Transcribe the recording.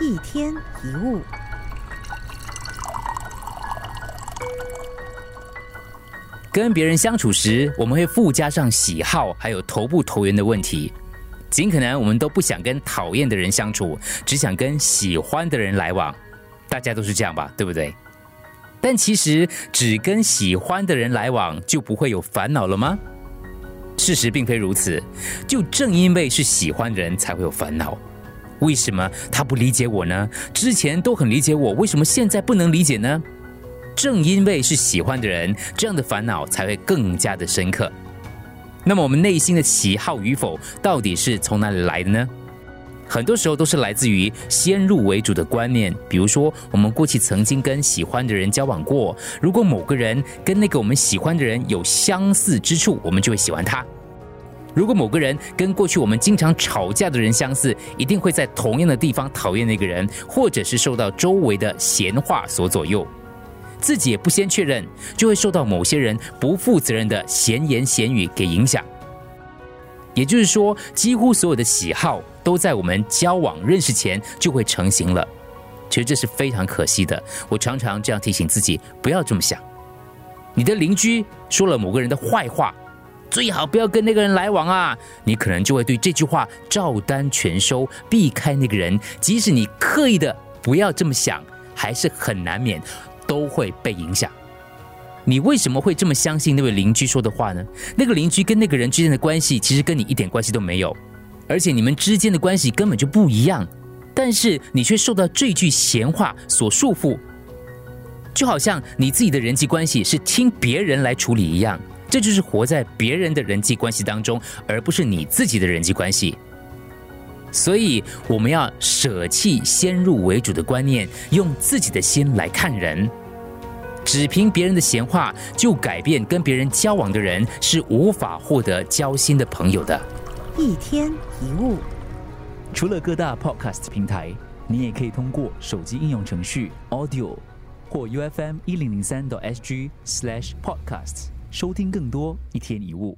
一天一物。跟别人相处时，我们会附加上喜好，还有投不投缘的问题。尽可能我们都不想跟讨厌的人相处，只想跟喜欢的人来往。大家都是这样吧，对不对？但其实只跟喜欢的人来往，就不会有烦恼了吗？事实并非如此。就正因为是喜欢的人，才会有烦恼。为什么他不理解我呢？之前都很理解我，为什么现在不能理解呢？正因为是喜欢的人，这样的烦恼才会更加的深刻。那么，我们内心的喜好与否，到底是从哪里来的呢？很多时候都是来自于先入为主的观念。比如说，我们过去曾经跟喜欢的人交往过，如果某个人跟那个我们喜欢的人有相似之处，我们就会喜欢他；如果某个人跟过去我们经常吵架的人相似，一定会在同样的地方讨厌那个人，或者是受到周围的闲话所左右。自己也不先确认，就会受到某些人不负责任的闲言闲语给影响。也就是说，几乎所有的喜好都在我们交往认识前就会成型了。其实这是非常可惜的。我常常这样提醒自己，不要这么想。你的邻居说了某个人的坏话，最好不要跟那个人来往啊！你可能就会对这句话照单全收，避开那个人。即使你刻意的不要这么想，还是很难免都会被影响。你为什么会这么相信那位邻居说的话呢？那个邻居跟那个人之间的关系，其实跟你一点关系都没有，而且你们之间的关系根本就不一样。但是你却受到这句闲话所束缚，就好像你自己的人际关系是听别人来处理一样。这就是活在别人的人际关系当中，而不是你自己的人际关系。所以我们要舍弃先入为主的观念，用自己的心来看人。只凭别人的闲话就改变跟别人交往的人，是无法获得交心的朋友的。一天一物，除了各大 podcast 平台，你也可以通过手机应用程序 Audio 或 U F M 一零零三 SG slash podcasts 收听更多一天一物。